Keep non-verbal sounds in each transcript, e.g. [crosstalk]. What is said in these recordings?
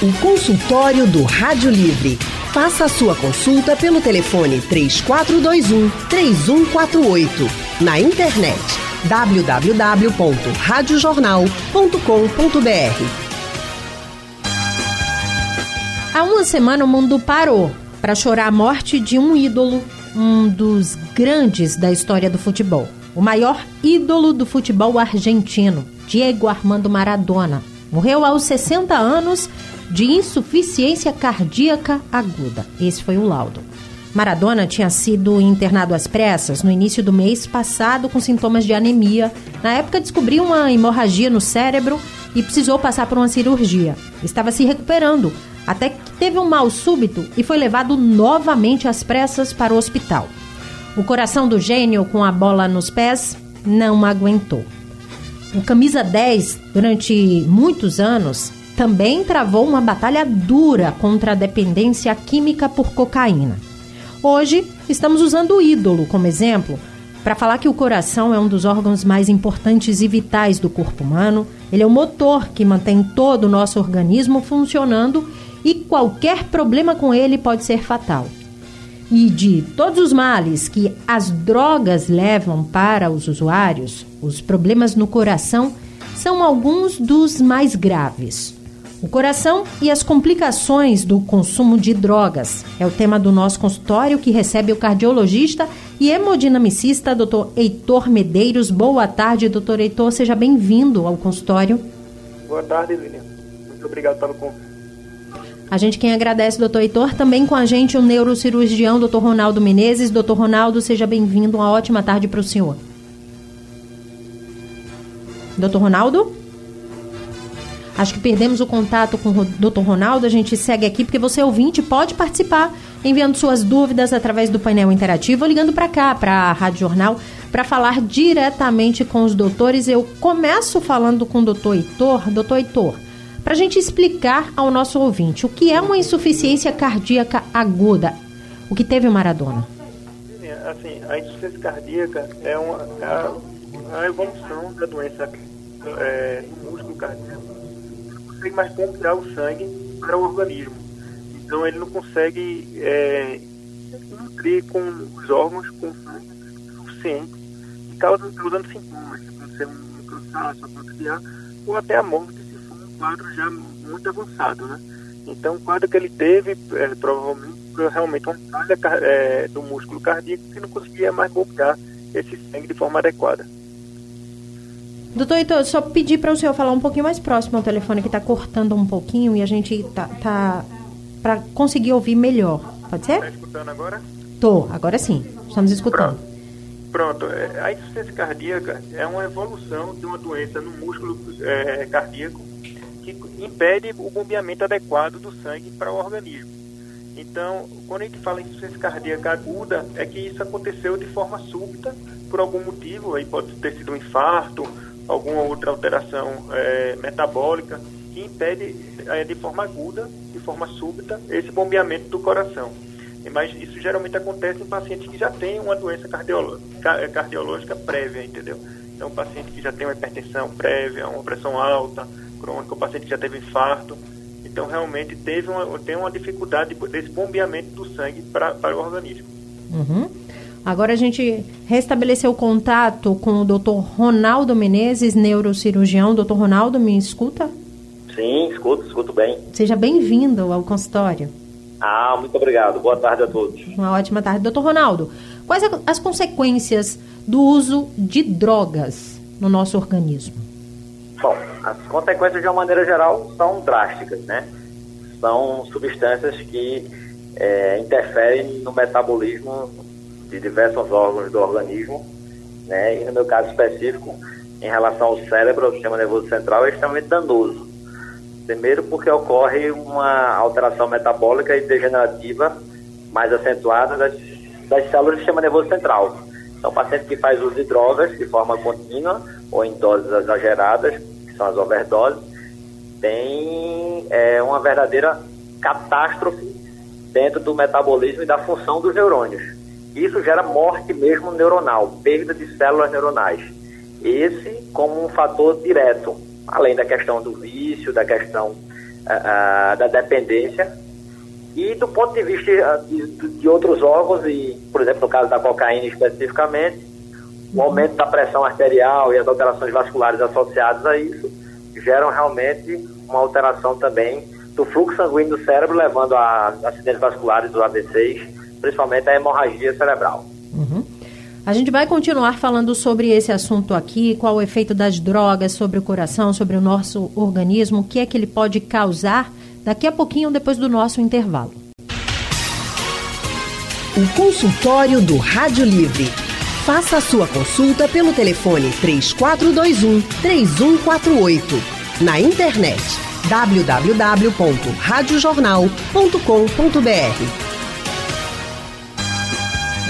O consultório do Rádio Livre. Faça a sua consulta pelo telefone 3421 3148. Na internet www.radiojornal.com.br. Há uma semana o mundo parou para chorar a morte de um ídolo, um dos grandes da história do futebol. O maior ídolo do futebol argentino, Diego Armando Maradona. Morreu aos 60 anos de insuficiência cardíaca aguda. Esse foi o laudo. Maradona tinha sido internado às pressas no início do mês passado com sintomas de anemia. Na época descobriu uma hemorragia no cérebro e precisou passar por uma cirurgia. Estava se recuperando, até que teve um mal súbito e foi levado novamente às pressas para o hospital. O coração do gênio com a bola nos pés não aguentou. O camisa 10, durante muitos anos, também travou uma batalha dura contra a dependência química por cocaína. Hoje, estamos usando o ídolo como exemplo para falar que o coração é um dos órgãos mais importantes e vitais do corpo humano. Ele é o motor que mantém todo o nosso organismo funcionando e qualquer problema com ele pode ser fatal. E de todos os males que as drogas levam para os usuários, os problemas no coração são alguns dos mais graves. O coração e as complicações do consumo de drogas é o tema do nosso consultório que recebe o cardiologista e hemodinamicista Dr. Heitor Medeiros. Boa tarde, doutor Heitor. Seja bem-vindo ao consultório. Boa tarde, Lilian. Muito obrigado pelo convite. A gente quem agradece, doutor Heitor. Também com a gente o neurocirurgião, doutor Ronaldo Menezes. Doutor Ronaldo, seja bem-vindo. Uma ótima tarde para o senhor. Doutor Ronaldo? Acho que perdemos o contato com o doutor Ronaldo. A gente segue aqui porque você, ouvinte, pode participar enviando suas dúvidas através do painel interativo ou ligando para cá, para a Rádio Jornal, para falar diretamente com os doutores. Eu começo falando com o doutor Heitor. Doutor Heitor, para a gente explicar ao nosso ouvinte o que é uma insuficiência cardíaca aguda, o que teve o Maradona. Assim, a insuficiência cardíaca é uma, a, a evolução da doença é, do músculo cardíaco. Não consegue mais bombear o sangue para o organismo. Então ele não consegue é, nutrir com os órgãos com sangue suficiente e causa, causando sintomas. Pode ser um cansaço, criar, ou até a morte quadro já muito avançado, né? Então, o quadro que ele teve, é, provavelmente, foi realmente uma falha é, do músculo cardíaco que não conseguia mais bombear esse sangue de forma adequada. Doutor Heitor, só pedir para o senhor falar um pouquinho mais próximo ao telefone que está cortando um pouquinho e a gente tá, tá para conseguir ouvir melhor. Pode ser? Está escutando agora? Tô, agora sim. Estamos escutando. Pronto. Pronto. É, a insuficiência cardíaca é uma evolução de uma doença no músculo é, cardíaco que impede o bombeamento adequado do sangue para o organismo. Então, quando a gente fala em insuficiência cardíaca aguda, é que isso aconteceu de forma súbita, por algum motivo, aí pode ter sido um infarto, alguma outra alteração é, metabólica, que impede é, de forma aguda, de forma súbita, esse bombeamento do coração. Mas isso geralmente acontece em pacientes que já têm uma doença cardiológica, cardiológica prévia, entendeu? Então, paciente que já tem uma hipertensão prévia, uma pressão alta, crônica, o paciente já teve infarto. Então, realmente, teve uma, tem uma dificuldade desse bombeamento do sangue pra, para o organismo. Uhum. Agora a gente restabeleceu o contato com o Dr. Ronaldo Menezes, neurocirurgião. Dr. Ronaldo, me escuta? Sim, escuto, escuto bem. Seja bem-vindo ao consultório. Ah, muito obrigado. Boa tarde a todos. Uma ótima tarde. Doutor Ronaldo, quais as consequências do uso de drogas no nosso organismo? Bom, as consequências, de uma maneira geral, são drásticas, né? São substâncias que é, interferem no metabolismo de diversos órgãos do organismo, né? E no meu caso específico, em relação ao cérebro, ao sistema nervoso central, é extremamente danoso. Primeiro porque ocorre uma alteração metabólica e degenerativa mais acentuada das, das células do sistema nervoso central. Então, o paciente que faz uso de drogas de forma contínua ou em doses exageradas, que são as overdoses, tem é, uma verdadeira catástrofe dentro do metabolismo e da função dos neurônios. Isso gera morte mesmo neuronal, perda de células neuronais. Esse como um fator direto, além da questão do vício, da questão uh, da dependência. E do ponto de vista de, de, outros órgãos, e, por exemplo, no caso da cocaína especificamente, o aumento da pressão arterial e as alterações vasculares associadas a isso geram realmente uma alteração também do fluxo sanguíneo do cérebro, levando a acidentes vasculares do AVCs, principalmente a hemorragia cerebral. Uhum. A gente vai continuar falando sobre esse assunto aqui, qual o efeito das drogas sobre o coração, sobre o nosso organismo, o que é que ele pode causar, daqui a pouquinho, depois do nosso intervalo. O consultório do Rádio Livre. Faça a sua consulta pelo telefone 3421 3148. Na internet www.radiojornal.com.br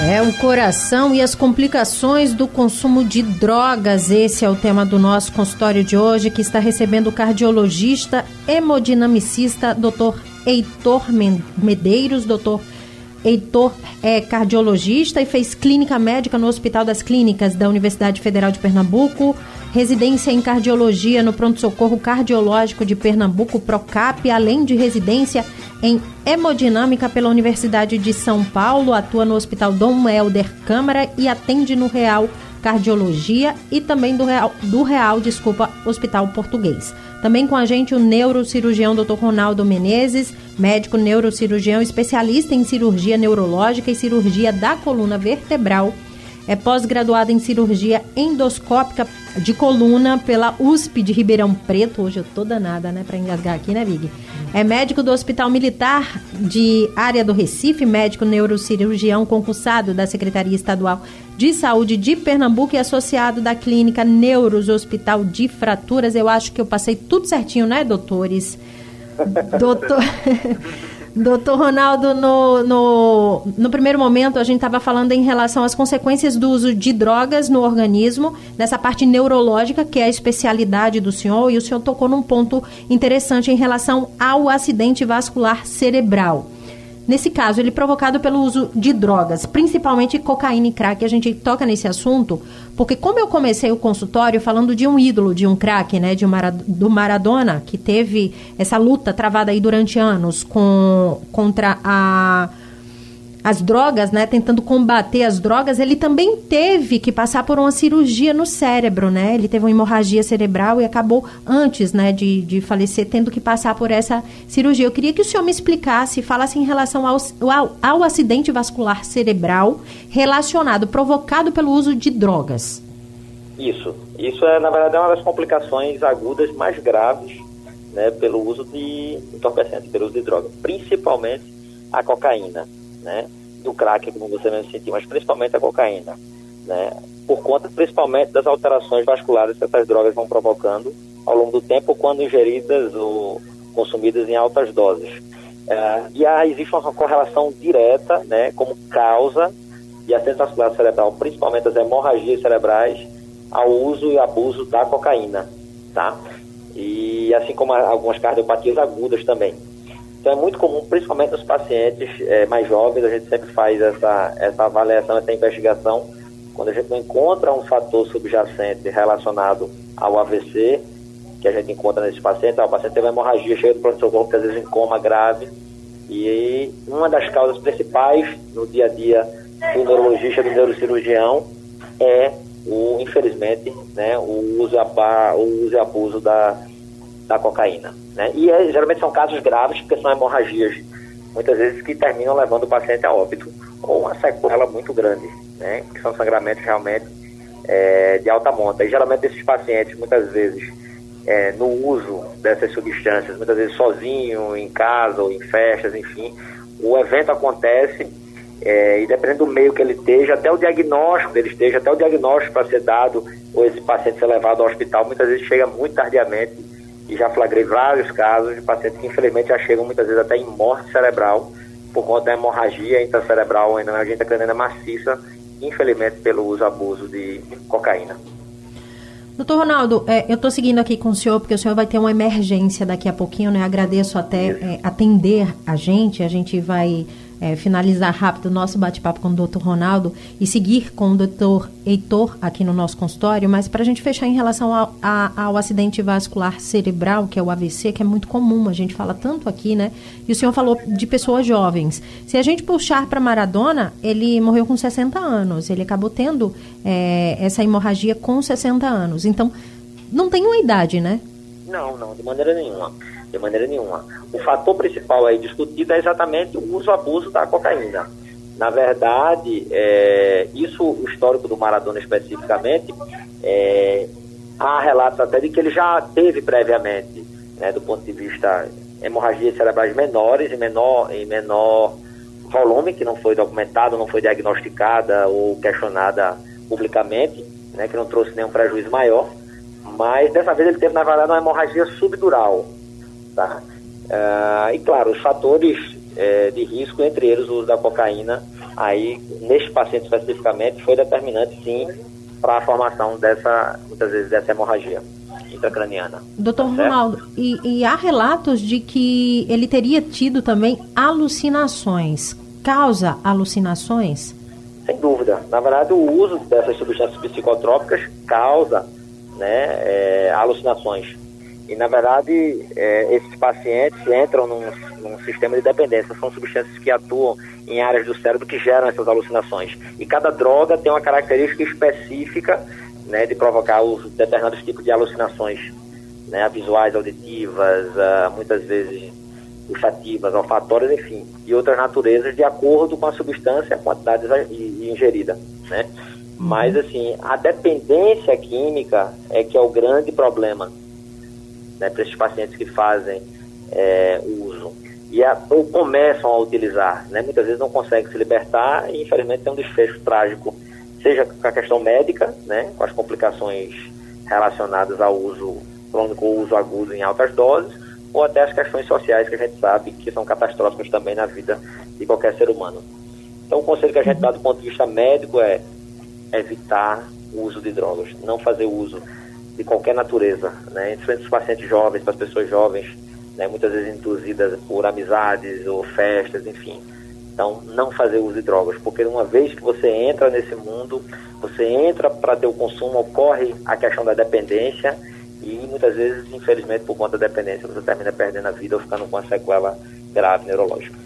é o coração e as complicações do consumo de drogas. Esse é o tema do nosso consultório de hoje, que está recebendo o cardiologista hemodinamicista Dr. Heitor Medeiros. Doutor Heitor é cardiologista e fez clínica médica no Hospital das Clínicas da Universidade Federal de Pernambuco, residência em cardiologia no Pronto-Socorro Cardiológico de Pernambuco, PROCAP, além de residência em hemodinâmica pela Universidade de São Paulo, atua no Hospital Dom Helder Câmara e atende no Real Cardiologia e também do Real, do Real, desculpa, Hospital Português. Também com a gente o neurocirurgião Dr. Ronaldo Menezes, médico neurocirurgião especialista em cirurgia neurológica e cirurgia da coluna vertebral. É pós-graduado em cirurgia endoscópica de coluna pela USP de Ribeirão Preto. Hoje eu tô danada, né, para engasgar aqui, né, Big? É médico do Hospital Militar de Área do Recife, médico neurocirurgião concursado da Secretaria Estadual de Saúde de Pernambuco e associado da Clínica Neuros Hospital de Fraturas. Eu acho que eu passei tudo certinho, né, doutores? [laughs] Doutor. [laughs] Doutor Ronaldo, no, no, no, primeiro momento a gente estava falando em relação às consequências do uso de drogas no organismo, nessa parte neurológica, que é a especialidade do senhor, e o senhor tocou num ponto interessante em relação ao acidente vascular cerebral. Nesse caso, ele provocado pelo uso de drogas, principalmente cocaína e crack. A gente toca nesse assunto porque como eu comecei o consultório falando de um ídolo, de um crack, né, de um do Maradona, que teve essa luta travada aí durante anos com contra a as drogas, né, tentando combater as drogas, ele também teve que passar por uma cirurgia no cérebro, né? Ele teve uma hemorragia cerebral e acabou antes, né, de, de falecer, tendo que passar por essa cirurgia. Eu queria que o senhor me explicasse, falasse em relação ao, ao, ao acidente vascular cerebral relacionado, provocado pelo uso de drogas. Isso. Isso é, na verdade, é uma das complicações agudas mais graves, né, pelo uso de entorpecentes, pelo uso de drogas, principalmente a cocaína né? Do crack, como você mesmo sentiu, mas principalmente a cocaína, né? Por conta principalmente das alterações vasculares que essas drogas vão provocando ao longo do tempo quando ingeridas ou consumidas em altas doses. É, e aí existe uma correlação direta, né, como causa de acidente vascular cerebral, principalmente as hemorragias cerebrais, ao uso e abuso da cocaína, tá? E assim como algumas cardiopatias agudas também. Então é muito comum, principalmente nos pacientes é, mais jovens, a gente sempre faz essa, essa avaliação, essa investigação, quando a gente não encontra um fator subjacente relacionado ao AVC, que a gente encontra nesses pacientes, ah, o paciente teve uma hemorragia cheia do pronto-socorro, às vezes em coma grave, e uma das causas principais no dia a dia do neurologista, do neurocirurgião, é o, infelizmente, né, o uso, o uso e abuso da, da cocaína. Né? E é, geralmente são casos graves, porque são hemorragias, muitas vezes que terminam levando o paciente a óbito, ou uma sequela muito grande, né? que são sangramentos realmente é, de alta monta. E geralmente esses pacientes, muitas vezes, é, no uso dessas substâncias, muitas vezes sozinho, em casa ou em festas, enfim, o evento acontece é, e dependendo do meio que ele esteja, até o diagnóstico dele esteja, até o diagnóstico para ser dado ou esse paciente ser levado ao hospital, muitas vezes chega muito tardiamente e já flagrei vários casos de pacientes que infelizmente já chegam muitas vezes até em morte cerebral por conta da hemorragia intracerebral ou hemorragia intracraniana maciça, infelizmente pelo uso abuso de cocaína. Doutor Ronaldo, é, eu estou seguindo aqui com o senhor porque o senhor vai ter uma emergência daqui a pouquinho, né? Agradeço até é, atender a gente, a gente vai é, finalizar rápido o nosso bate-papo com o doutor Ronaldo e seguir com o doutor Heitor aqui no nosso consultório, mas para a gente fechar em relação ao, a, ao acidente vascular cerebral, que é o AVC, que é muito comum, a gente fala tanto aqui, né? E o senhor falou de pessoas jovens. Se a gente puxar para Maradona, ele morreu com 60 anos, ele acabou tendo é, essa hemorragia com 60 anos. Então, não tem uma idade, né? Não, não, de maneira nenhuma. De maneira nenhuma. O fator principal aí discutido é exatamente o uso abuso da cocaína. Na verdade, é, isso, o histórico do Maradona especificamente, é, há relatos até de que ele já teve previamente, né, do ponto de vista hemorragias cerebrais menores, em menor, em menor volume, que não foi documentada, não foi diagnosticada ou questionada publicamente, né, que não trouxe nenhum prejuízo maior. Mas dessa vez ele teve, na verdade, uma hemorragia subdural. Tá? Uh, e claro, os fatores uh, de risco, entre eles o uso da cocaína, aí, neste paciente especificamente, foi determinante sim para a formação dessa, muitas vezes, dessa hemorragia intracraniana. Doutor tá Ronaldo, e, e há relatos de que ele teria tido também alucinações. Causa alucinações? Sem dúvida. Na verdade, o uso dessas substâncias psicotrópicas causa né, é, alucinações. E, na verdade, é, esses pacientes entram num, num, sistema de dependência. São substâncias que atuam em áreas do cérebro que geram essas alucinações. E cada droga tem uma característica específica né, de provocar os determinados tipos de alucinações né, visuais, auditivas, uh, muitas vezes gustativas, olfatórias, enfim, e outras naturezas de acordo com a substância, a quantidade ingerida, né? Mas, assim, a dependência química é que é o grande problema né, para esses pacientes que fazem é, uso. E a, ou começam a utilizar, né? Muitas vezes não conseguem se libertar e, infelizmente, tem um desfecho trágico, seja com a questão médica, né? Com as complicações relacionadas ao uso crônico ou uso agudo em altas doses, ou até as questões sociais que a gente sabe que são catastróficas também na vida de qualquer ser humano. Então, o conselho que a gente dá do ponto de vista médico é evitar o uso de drogas, não fazer uso de qualquer natureza, né? Principalmente os pacientes jovens, para as pessoas jovens, né? Muitas vezes induzidas por amizades ou festas, enfim. Então, não fazer uso de drogas, porque uma vez que você entra nesse mundo, você entra para ter o consumo, ocorre a questão da dependência e muitas vezes, infelizmente, por conta da dependência, você termina perdendo a vida ou ficando com uma sequela grave neurológica.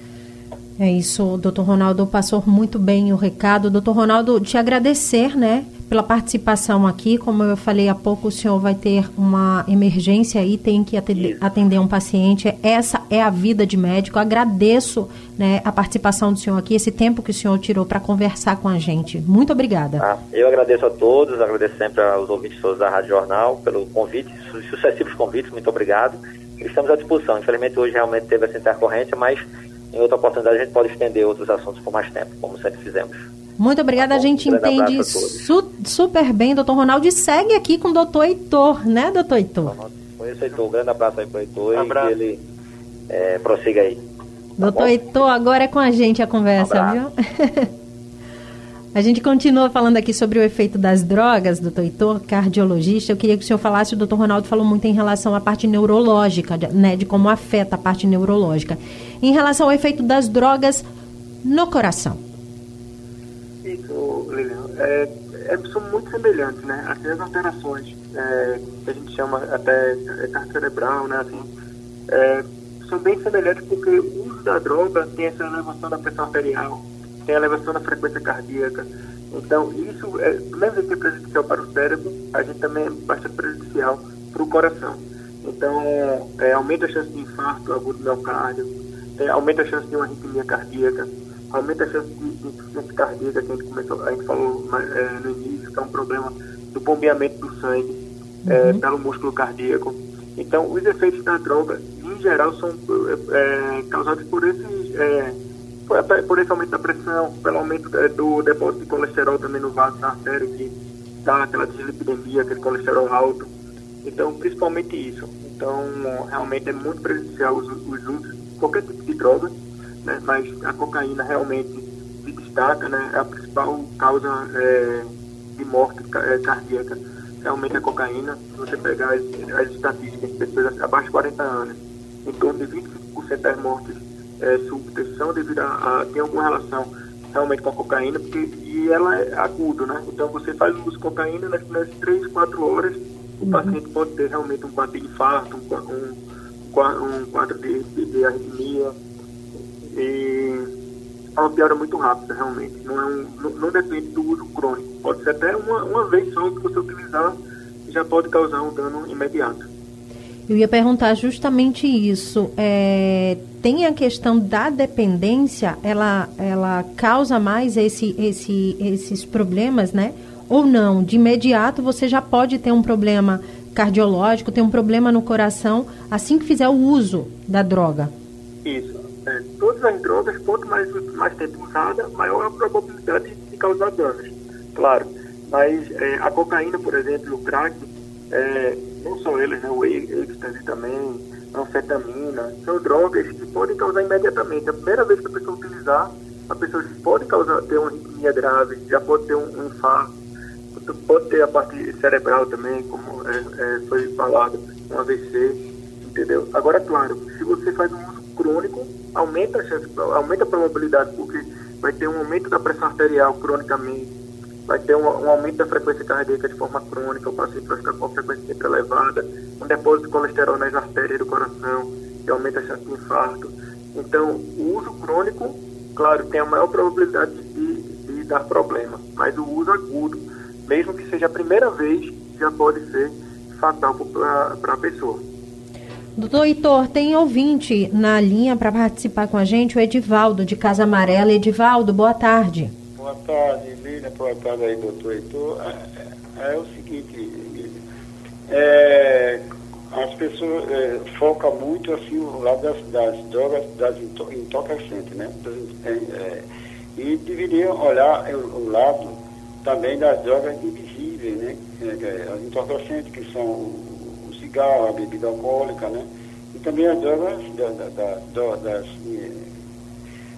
É isso, doutor Ronaldo passou muito bem o recado. Doutor Ronaldo, te agradecer, né, pela participação aqui. Como eu falei há pouco, o senhor vai ter uma emergência aí, tem que atender, atender um paciente. Essa é a vida de médico. Agradeço né, a participação do senhor aqui, esse tempo que o senhor tirou para conversar com a gente. Muito obrigada. Ah, eu agradeço a todos, agradeço sempre aos ouvintes todos da Rádio Jornal pelo convite, sucessivos convites, muito obrigado. Estamos à disposição. Infelizmente hoje realmente teve essa intercorrência, mas em outra oportunidade a gente pode estender outros assuntos por mais tempo, como sempre fizemos. Muito obrigada, tá a gente um entende su super bem, doutor Ronaldo, e segue aqui com o doutor Heitor, né, doutor Heitor? Conheço Heitor, um grande abraço aí para o Heitor um e que ele é, prossiga aí. Tá doutor bom? Heitor, agora é com a gente a conversa, um viu? [laughs] A gente continua falando aqui sobre o efeito das drogas, doutor Heitor, cardiologista. Eu queria que o senhor falasse, o doutor Ronaldo falou muito em relação à parte neurológica, né, de como afeta a parte neurológica. Em relação ao efeito das drogas no coração. Isso, Lilian, é, é, são muito semelhantes, né? Assim, as alterações é, que a gente chama até carga cerebral, né? Assim, é, são bem semelhantes porque o uso da droga tem essa elevação da pressão arterial, tem elevação da frequência cardíaca. Então, isso, é, mesmo que é prejudicial para o cérebro, a gente também é bastante prejudicial para o coração. Então, é, aumenta a chance de infarto agudo do miocárdio, é, aumenta a chance de uma arritmia cardíaca, aumenta a chance de, insuficiência cardíaca, que a gente, começou, a gente falou é, no início, que é um problema do bombeamento do sangue é, uhum. pelo músculo cardíaco. Então, os efeitos da droga, em geral, são é, causados por esses é, por esse aumento da pressão, pelo aumento é, do depósito de colesterol também no vaso da artéria, que dá aquela dislipidemia, aquele colesterol alto. Então, principalmente isso. Então, realmente é muito prejudicial os, os usos, qualquer tipo de droga, né? mas a cocaína realmente se destaca, né? é a principal causa é, de morte é, cardíaca. Realmente a cocaína, se você pegar as, as estatísticas de pessoas abaixo de 40 anos, em torno de 25% das mortes é, súbitas são devido a, a tem alguma relação realmente com a cocaína, porque e ela é agudo, né? Então você faz o uso de cocaína nas primeiras 3, 4 horas, o uhum. paciente pode ter realmente um quadro de infarto, um, um, um quadro de, de, de arritmia. E é uma piora muito rápida, realmente. Não, é um, não, não, depende do uso crônico. Pode ser até uma, uma vez só que você utilizar já pode causar um dano imediato. Eu ia perguntar justamente isso. É, tem a questão da dependência, ela, ela causa mais esse, esse, esses problemas, né? Ou não? De imediato você já pode ter um problema cardiológico, ter um problema no coração, assim que fizer o uso da droga. Isso. É, todas as drogas, quanto mais, mais tempo usada, maior a probabilidade de causar danos. Claro. Mas é, a cocaína, por exemplo, o crack, é, não só eles, né, o êxtase também, a anfetamina, são drogas que podem causar imediatamente. A primeira vez que a pessoa utilizar, a pessoa pode causar, ter uma arritmia grave, já pode ter um, um infarto, pode ter a parte cerebral também, como é, é, foi falado, um AVC, entendeu? Agora, claro, se você faz um uso crônico, aumenta a chance, aumenta a probabilidade, porque vai ter um aumento da pressão arterial cronicamente, vai ter um, um, aumento da frequência cardíaca de forma crônica, o paciente vai ficar com a frequência sempre elevada, um depósito de colesterol nas artérias do coração, que aumenta a chance de infarto. Então, o uso crônico, claro, tem a maior probabilidade de, de dar problema, mas o uso agudo, mesmo que seja a primeira vez, já pode ser fatal para a pessoa. Doutor Heitor, tem ouvinte na linha para participar com a gente, o Edivaldo, de Casa Amarela. Edivaldo, boa tarde. Boa tarde, Lília. Boa tarde aí, doutor Heitor. É, é, é o seguinte, é, as pessoas é, focam muito assim o lado das, das drogas, das entorpecentes, né? É, é, e deveriam olhar o, o, lado também das drogas invisíveis, né? as entorpecentes, que são cigarro, a bebida alcoólica, né? E também as drogas da, da, da, das,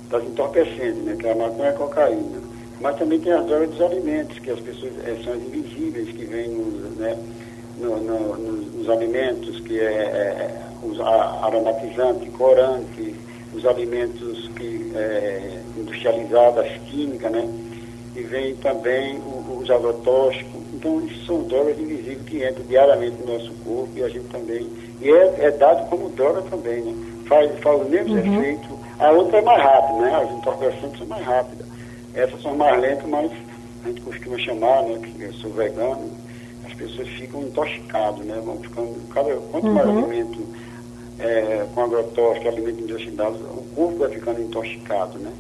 das entorpecentes, né? Que é a maconha e a cocaína. Mas também tem as drogas dos alimentos, que as pessoas é, são invisíveis, que vêm nos, né, no, no, nos, alimentos, que é, é os aromatizantes, corantes, os alimentos que é, industrializados, as químicas, né? E vem também os agrotóxicos. Então, isso são drogas invisíveis que entram diariamente no nosso corpo e a gente também. E é, é dado como droga também, né? Faz, faz o mesmo uhum. efeito. A outra é mais rápida, né? As entorpecentes são mais rápidas. Essas são mais lentas, mas a gente costuma chamar, né, que eu sou vegano, as pessoas ficam intoxicadas, né? Vão ficando, cada, quanto mais uhum. alimento é, com agrotóxico, alimento industrializado, o corpo vai ficando intoxicado, né?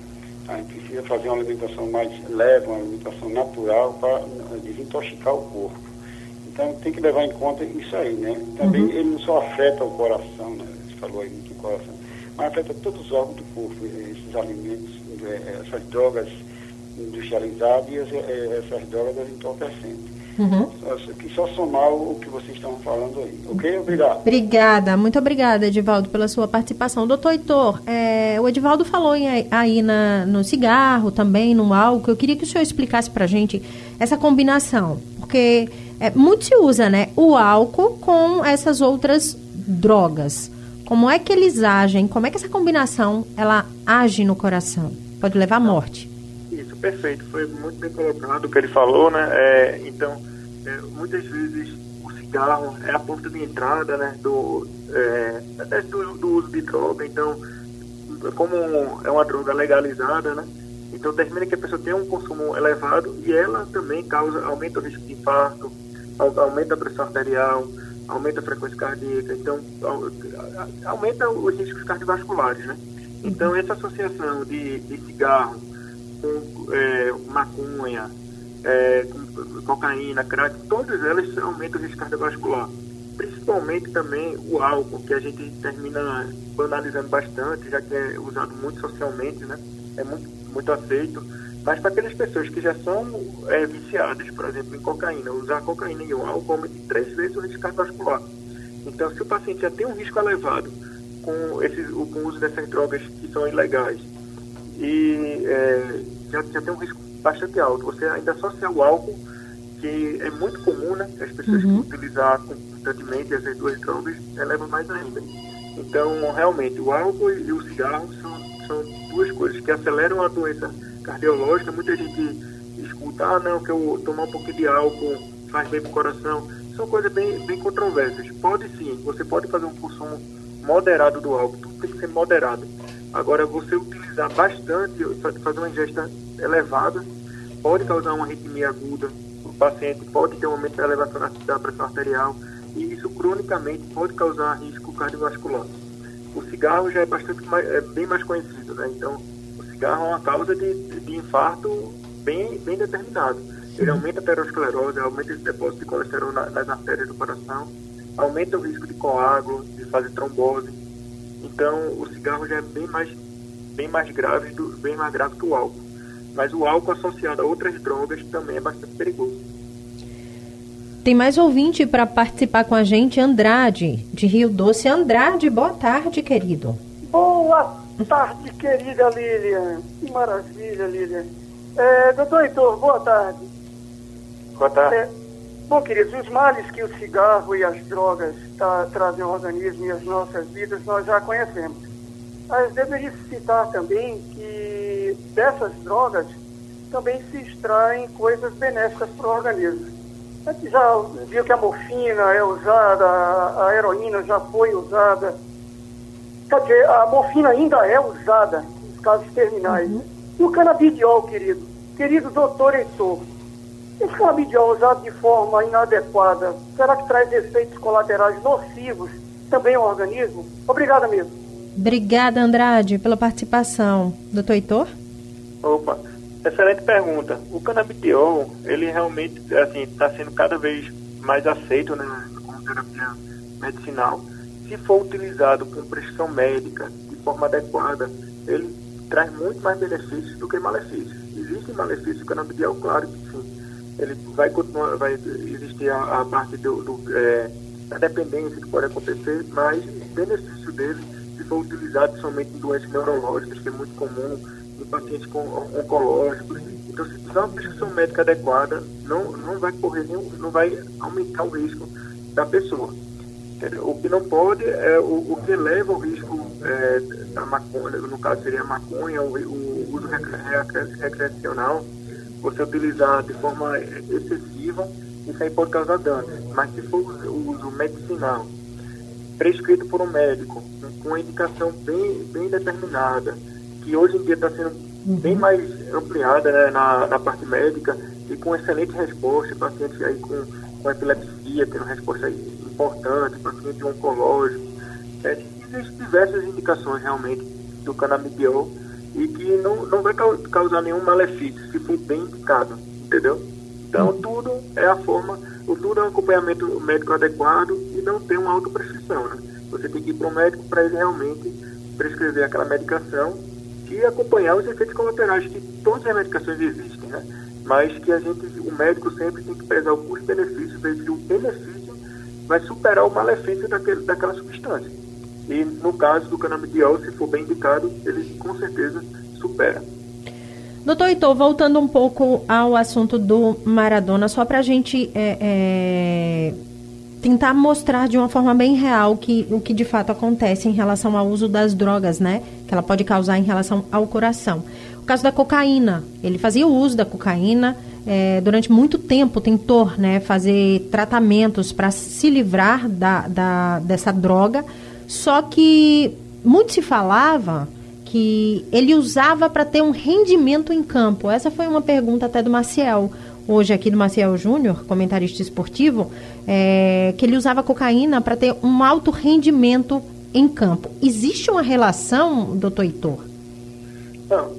A gente precisa fazer uma alimentação mais leve, uma alimentação natural para desintoxicar o corpo. Então tem que levar em conta isso aí, né? Também uhum. ele não só afeta o coração, né? Você falou aí muito do coração, mas afeta todos os órgãos do corpo, esses alimentos, é, essas drogas industrializado e eh, essas drogas entorpecentes. Uhum. Que só somar o que vocês estão falando aí. Ok? Obrigado. Obrigada. Muito obrigada, Edivaldo, pela sua participação. Doutor Heitor, é, o Edivaldo falou em, aí na, no cigarro, também no álcool. Eu queria que o senhor explicasse para a gente essa combinação. Porque é, muito se usa né, o álcool com essas outras drogas. Como é que eles agem? Como é que essa combinação ela age no coração? Pode levar à morte perfeito, foi muito bem colocado o que ele falou, né? É, então, é, muitas vezes o cigarro é a porta de entrada, né? Do, é, do, do, uso de droga, então, como é uma droga legalizada, né? Então, termina que a pessoa tem um consumo elevado e ela também causa, aumenta o risco de infarto, aumenta a pressão arterial, aumenta a frequência cardíaca, então, aumenta os riscos cardiovasculares, né? Então, essa associação de, de cigarro com é, maconha, é, com cocaína, crack, todas elas aumentam o risco cardiovascular. Principalmente também o álcool, que a gente termina banalizando bastante, já que é usado muito socialmente, né? É muito, muito aceito. Mas para aquelas pessoas que já são é, viciadas, por exemplo, em cocaína, usar cocaína e o álcool aumenta três vezes o risco cardiovascular. Então, se o paciente já tem um risco elevado com, esses, com o uso dessas drogas que são ilegais e é, já, já tem um risco bastante alto. Você ainda associa o álcool, que é muito comum, né? As pessoas uhum. que utilizar constantemente essas duas drogas elevam mais ainda. Então, realmente, o álcool e o cigarro são, coisas que aceleram a doença cardiológica. Muita gente escuta, ah, não, que eu tomar um pouquinho de álcool faz bem para o coração. São coisas bem, bem controversas. Pode sim, você pode fazer um consumo moderado do álcool, tudo tem que ser moderado. Agora, você utilizar bastante, fazer uma ingesta elevada, pode causar uma arritmia aguda, o paciente pode ter um aumento da elevação da pressão arterial, e isso cronicamente pode causar risco cardiovascular. O cigarro já é bastante mais, é bem mais conhecido, né? Então, o cigarro é uma causa de, de infarto bem, bem determinado. Ele aumenta a aterosclerose, aumenta esse depósito de colesterol nas artérias do coração, aumenta o risco de coágulo, de fazer trombose. Então, o cigarro já é bem mais, bem mais grave, do, bem mais grave que o álcool. Mas o álcool associado a outras drogas também é bastante perigoso. Tem mais ouvinte para participar com a gente, Andrade, de Rio Doce. Andrade, boa tarde, querido. Boa tarde, querida Lilian. Que maravilha, Lilian. É, doutor Heitor, boa tarde. Boa tarde. É, bom, queridos, os males que o cigarro e as drogas tá, trazem ao organismo e às nossas vidas nós já conhecemos. Mas deveria citar também que dessas drogas também se extraem coisas benéficas para o organismo. A gente já viu que a morfina é usada, a heroína já foi usada. Quer dizer, a morfina ainda é usada nos casos terminais. Uhum. E o canabidiol, querido? Querido doutor Heitor, esse canabidiol usado de forma inadequada, será que traz efeitos colaterais nocivos também ao organismo? Obrigada mesmo. Obrigada, Andrade, pela participação. Doutor Heitor? Opa. Excelente pergunta. O canabidiol, ele realmente assim está sendo cada vez mais aceito né, como terapia medicinal. Se for utilizado com prescrição médica de forma adequada, ele traz muito mais benefícios do que malefícios. Existem malefícios do canabidiol, claro que sim. Ele vai continuar, vai existir a, a parte do, do é, da dependência que pode acontecer, mas o benefício dele, se for utilizado somente em doenças neurológicas, que é muito comum, em pacientes com oncológicos. Então, se tiver uma prescrição médica adequada, não, não vai correr nenhum, não vai aumentar o risco da pessoa. O que não pode é o, o que leva ao risco é, da maconha, no caso seria a maconha, o, o uso recreacional, você utilizar de forma excessiva, isso aí pode causar dano. Mas se for o uso medicinal, prescrito por um médico, com uma indicação bem, bem determinada, que hoje em dia está sendo uhum. bem mais ampliada né, na, na parte médica e com excelente resposta, pacientes aí com, com epilepsia tendo resposta importante, pacientes oncológicos. É, existem diversas indicações realmente do canabidiol e que não, não vai causar nenhum malefício se for bem indicado, entendeu? Então uhum. tudo é a forma, o tudo é um acompanhamento médico adequado e não tem uma autoprescrição, né? Você tem que ir para o médico para ele realmente prescrever aquela medicação e acompanhar os efeitos colaterais que todas as medicações existem, né? Mas que a gente, o médico sempre tem que pesar o custo-benefício, ver se o benefício vai superar o malefício daquele, daquela substância. E no caso do canabidiol, se for bem indicado, ele com certeza supera. Doutor Heitor, voltando um pouco ao assunto do Maradona, só para a gente é, é tentar mostrar de uma forma bem real que, o que de fato acontece em relação ao uso das drogas, né? Que ela pode causar em relação ao coração. O caso da cocaína, ele fazia o uso da cocaína, é, durante muito tempo tentou né, fazer tratamentos para se livrar da, da, dessa droga, só que muito se falava que ele usava para ter um rendimento em campo. Essa foi uma pergunta até do Maciel hoje aqui do Maciel Júnior, comentarista esportivo, é, que ele usava cocaína para ter um alto rendimento em campo. Existe uma relação, doutor Heitor?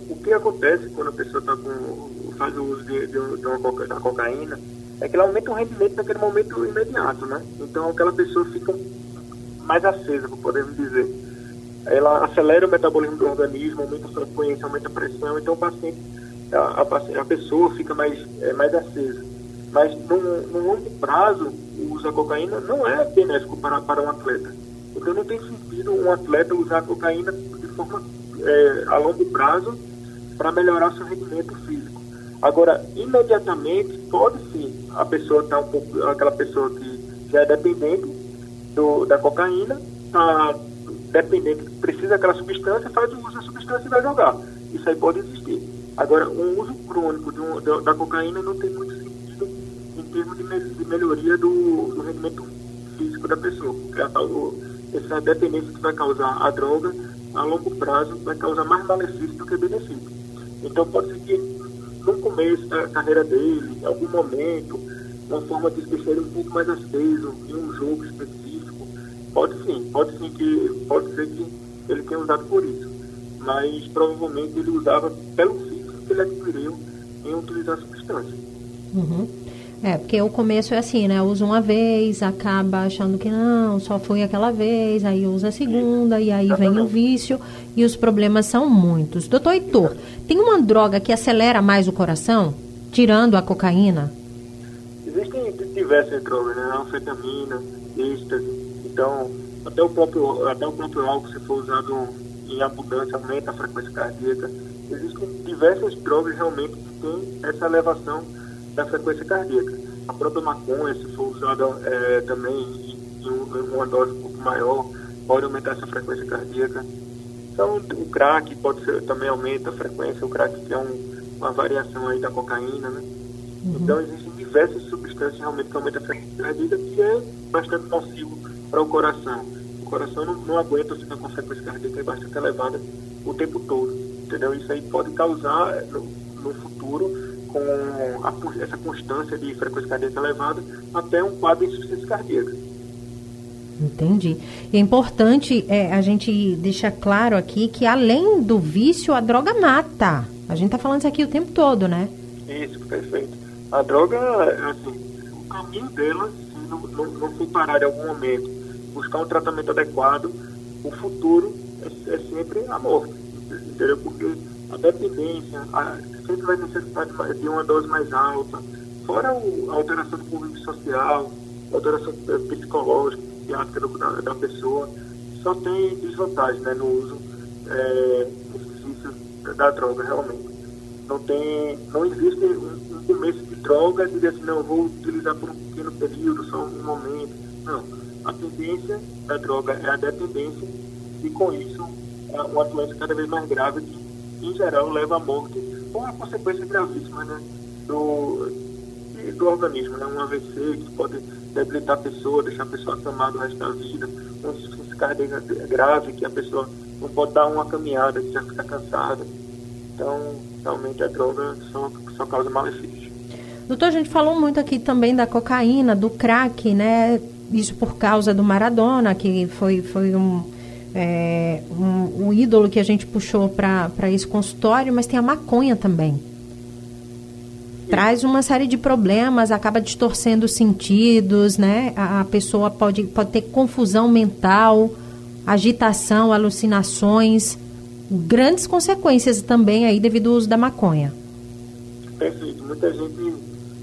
O que acontece quando a pessoa tá com, faz o uso de, de, de uma da cocaína é que ela aumenta o rendimento naquele momento imediato, né? Então aquela pessoa fica mais acesa, podemos dizer. Ela acelera o metabolismo do organismo, aumenta a frequência, aumenta a pressão, então o paciente a, a, a pessoa fica mais, é, mais acesa. Mas no, longo prazo, da cocaína não é benéfico para, para um atleta. Então não tem sentido um atleta usar cocaína de forma é, a longo prazo para melhorar seu rendimento físico. Agora, imediatamente, pode sim a pessoa estar tá um pouco, aquela pessoa que já é dependente do, da cocaína, está dependente, precisa daquela substância, faz o uso da substância e vai jogar isso aí pode existir. Agora, um uso crônico de um, da, da, cocaína não tem muito sentido em termos de, me, de melhoria do, do, rendimento físico da pessoa, porque a, o, essa dependência que vai causar a droga, a longo prazo, vai causar mais malefício do que benefício. Então, pode ser que no começo da carreira dele, em algum momento, uma forma de ele um pouco mais aceso em um jogo específico, pode sim, pode sim que, pode ser que ele tenha usado por isso. Mas provavelmente ele usava pelo que ele adquiriu em utilizar a substância. Uhum. É, porque o começo é assim, né? Usa uma vez, acaba achando que não, só foi aquela vez, aí usa a segunda, e aí vem o vício, e os problemas são muitos. Doutor Heitor, tem uma droga que acelera mais o coração, tirando a cocaína? Existem diversas drogas, né? Anfetamina, êxtase, então até o próprio, até o próprio álcool, se for usado em abundância, aumenta a frequência cardíaca existem diversas drogas realmente que têm essa elevação da frequência cardíaca. A própria maconha, se for usada é, também em, em, uma dose um pouco maior, pode aumentar essa frequência cardíaca. Então, o crack pode ser, também aumenta a frequência, o crack que é um, uma variação aí da cocaína, né? Uhum. Então, existem diversas substâncias realmente que aumentam a frequência cardíaca, que é bastante nocivo para o coração. O coração não, não aguenta com a frequência cardíaca bastante elevada o tempo todo entendeu? Isso aí pode causar no, no futuro, com a, essa constância de frequência cardíaca elevada, até um quadro de insuficiência cardíaca. Entendi. E é importante é, a gente deixar claro aqui que além do vício, a droga mata. A gente está falando isso aqui o tempo todo, né? Isso, perfeito. A droga, assim, o caminho dela, se não, não, não for parar em algum momento, buscar um tratamento adequado, o futuro é, é sempre a morte entendeu? Porque a dependência a, sempre vai necessitar de, de uma dose mais alta, fora o, a alteração do convívio social, a alteração eh, psicológica, psiquiátrica da, da pessoa, só tem desvantagem né, no uso é, da droga, realmente. Não, tem, não existe um, um começo de droga, dizer assim, não, vou utilizar por um pequeno período, só um momento. Não. A tendência da droga é a dependência e com isso uma doença cada vez mais grave que, em geral, leva à morte ou a consequência gravíssima né, do, do organismo, né, um AVC que pode debilitar a pessoa, deixar a pessoa acamada o resto da vida, uma insuficiência cardíaca grave que a pessoa não pode dar uma caminhada, que já fica cansada. Então, realmente a droga só, só causa malefícios. Doutor, a gente falou muito aqui também da cocaína, do crack, né? Isso por causa do Maradona, que foi, foi um, é, um, um, ídolo que a gente puxou para esse consultório, mas tem a maconha também. Traz uma série de problemas, acaba distorcendo os sentidos, né? A, a pessoa pode, pode ter confusão mental, agitação, alucinações, grandes consequências também aí devido ao uso da maconha. Perfeito. Muita gente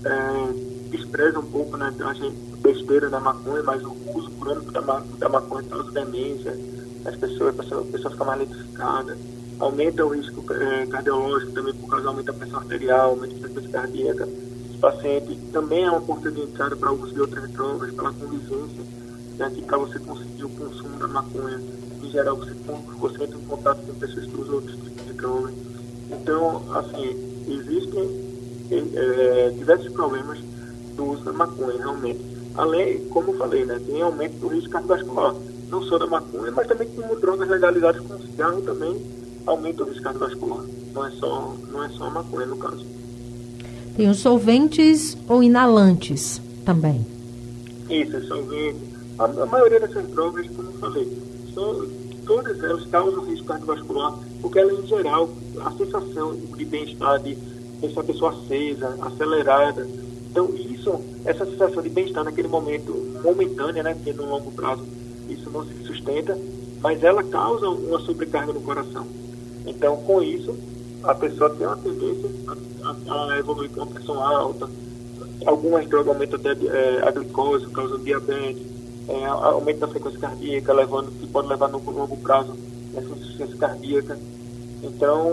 é, despreza um pouco, né? Acha besteira da maconha, mas o uso crônico da, da maconha causa demência, as pessoas, a pessoa, fica mais aumenta o risco é, cardiológico também por causa aumenta a pressão arterial, aumenta a frequência cardíaca. Esse paciente também é uma porta de entrada para o uso de outras drogas, pela convivência, né, que para você conseguir o consumo da maconha, em geral você, você entra em contato com pessoas que usam outros tipos de drogas. Então, assim, existem é, diversos problemas do uso da maconha, realmente. Além, como eu falei, né, tem aumento do risco cardiovascular não só da maconha, mas também como drogas legalizadas como cigarro também aumenta o risco cardiovascular. Não é só, não é só a maconha no caso. Tem os solventes ou inalantes também. Isso, é solvente. A, a maioria dessas drogas, como eu falei, são, todas elas causam risco cardiovascular, porque ela, em geral, a sensação de bem-estar, de deixar a pessoa acesa, acelerada. Então, isso, essa sensação de bem-estar naquele momento momentânea, né, que é no longo prazo, isso não se sustenta, mas ela causa uma sobrecarga no coração. Então, com isso, a pessoa tem uma tendência a, a evoluir com uma pressão alta, algumas drogas aumentam até é, a glicose, causam diabetes, é, aumento da frequência cardíaca, levando, que pode levar no longo prazo essa insuficiência cardíaca. Então,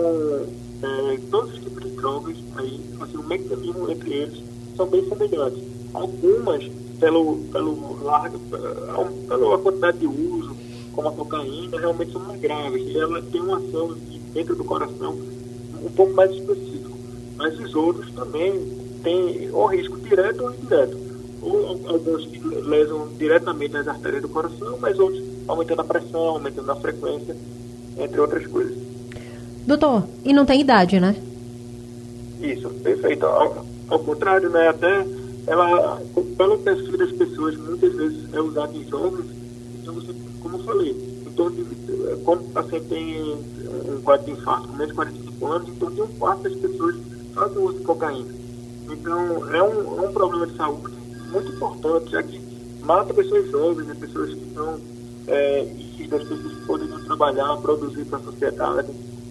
é, todos os tipos de drogas, aí, assim, o mecanismo entre eles são bem semelhantes. Algumas pelo, pelo largo, pela quantidade de uso, como a cocaína, realmente são mais graves. E ela tem uma ação dentro do coração um pouco mais específico. Mas os outros também têm ou risco direto ou indireto. Ou alguns lesam diretamente as artérias do coração, mas outros aumentando a pressão, aumentando a frequência, entre outras coisas. Doutor, e não tem idade, né? Isso, perfeito. Ao, contrário, né? Até ela, pelo perfil das pessoas, muitas vezes é usado em jovens, então como eu falei, então, como o paciente tem um quadro de infarto com menos de 45 anos, então tem um quarto das pessoas fazem uso de cocaína. Então, é um, é um problema de saúde muito importante, já que mata pessoas jovens, né, pessoas que estão é, e das pessoas que poderiam trabalhar, produzir para a sociedade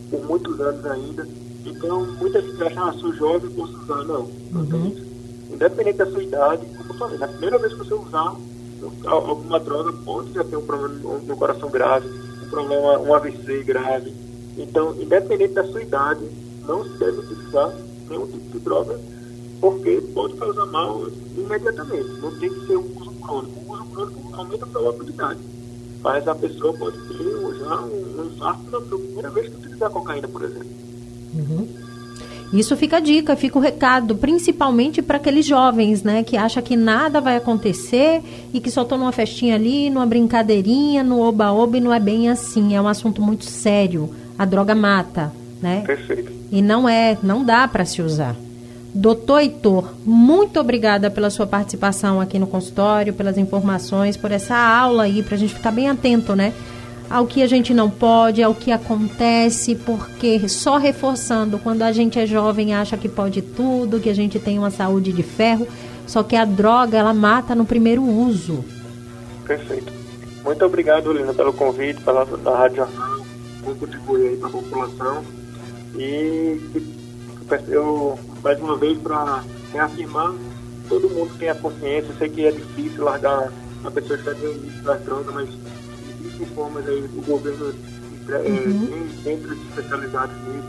por muitos anos ainda. Então, muitas pessoas acham, ah, sou jovem, posso usar. Não, não uhum. tem isso. Independente da sua idade, como eu falei, na primeira vez que você usar alguma droga, pode já ter um problema no coração grave, um problema, um AVC grave. Então, independente da sua idade, não se deve utilizar nenhum tipo de droga, porque pode causar mal imediatamente. Não tem que ser um uso crônico. O uso crônico aumenta a probabilidade. Mas a pessoa pode ter já um, um infarto na primeira vez que utilizar cocaína, por exemplo. Uhum. Isso fica a dica, fica o recado, principalmente para aqueles jovens, né, que acham que nada vai acontecer e que só estão numa festinha ali, numa brincadeirinha, no oba-oba e não é bem assim. É um assunto muito sério. A droga mata, né? Perfeito. E não é, não dá para se usar. Doutor Heitor, muito obrigada pela sua participação aqui no consultório, pelas informações, por essa aula aí, para a gente ficar bem atento, né? Ao que a gente não pode, ao que acontece, porque só reforçando, quando a gente é jovem, acha que pode tudo, que a gente tem uma saúde de ferro, só que a droga, ela mata no primeiro uso. Perfeito. Muito obrigado, Lina, pelo convite, pela da Rádio por contribuir aí para a população. E eu mais uma vez para reafirmar, todo mundo tem a consciência, eu sei que é difícil largar a pessoa que está no início das drogas, mas existem formas aí, o governo é, uhum. tem centros especializados nisso,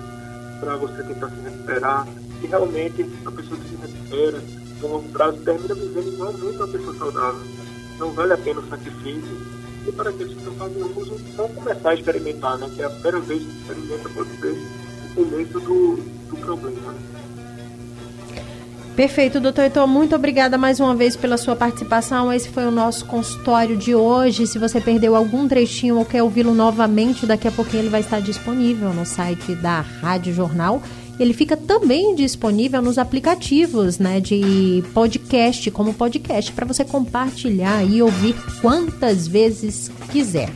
para você tentar se recuperar, e realmente a pessoa que se recupera, no longo prazo, termina vivendo igualmente uma pessoa saudável. Não vale a pena o sacrifício. E para aqueles que estão fazendo uso, vão começar a experimentar, né? Que é a primeira vez que experimenta pode ser o começo do, do problema. Né? Perfeito, doutor Heitor. Muito obrigada mais uma vez pela sua participação. Esse foi o nosso consultório de hoje. Se você perdeu algum trechinho ou quer ouvi-lo novamente, daqui a pouquinho ele vai estar disponível no site da Rádio Jornal. Ele fica também disponível nos aplicativos né, de podcast, como podcast, para você compartilhar e ouvir quantas vezes quiser.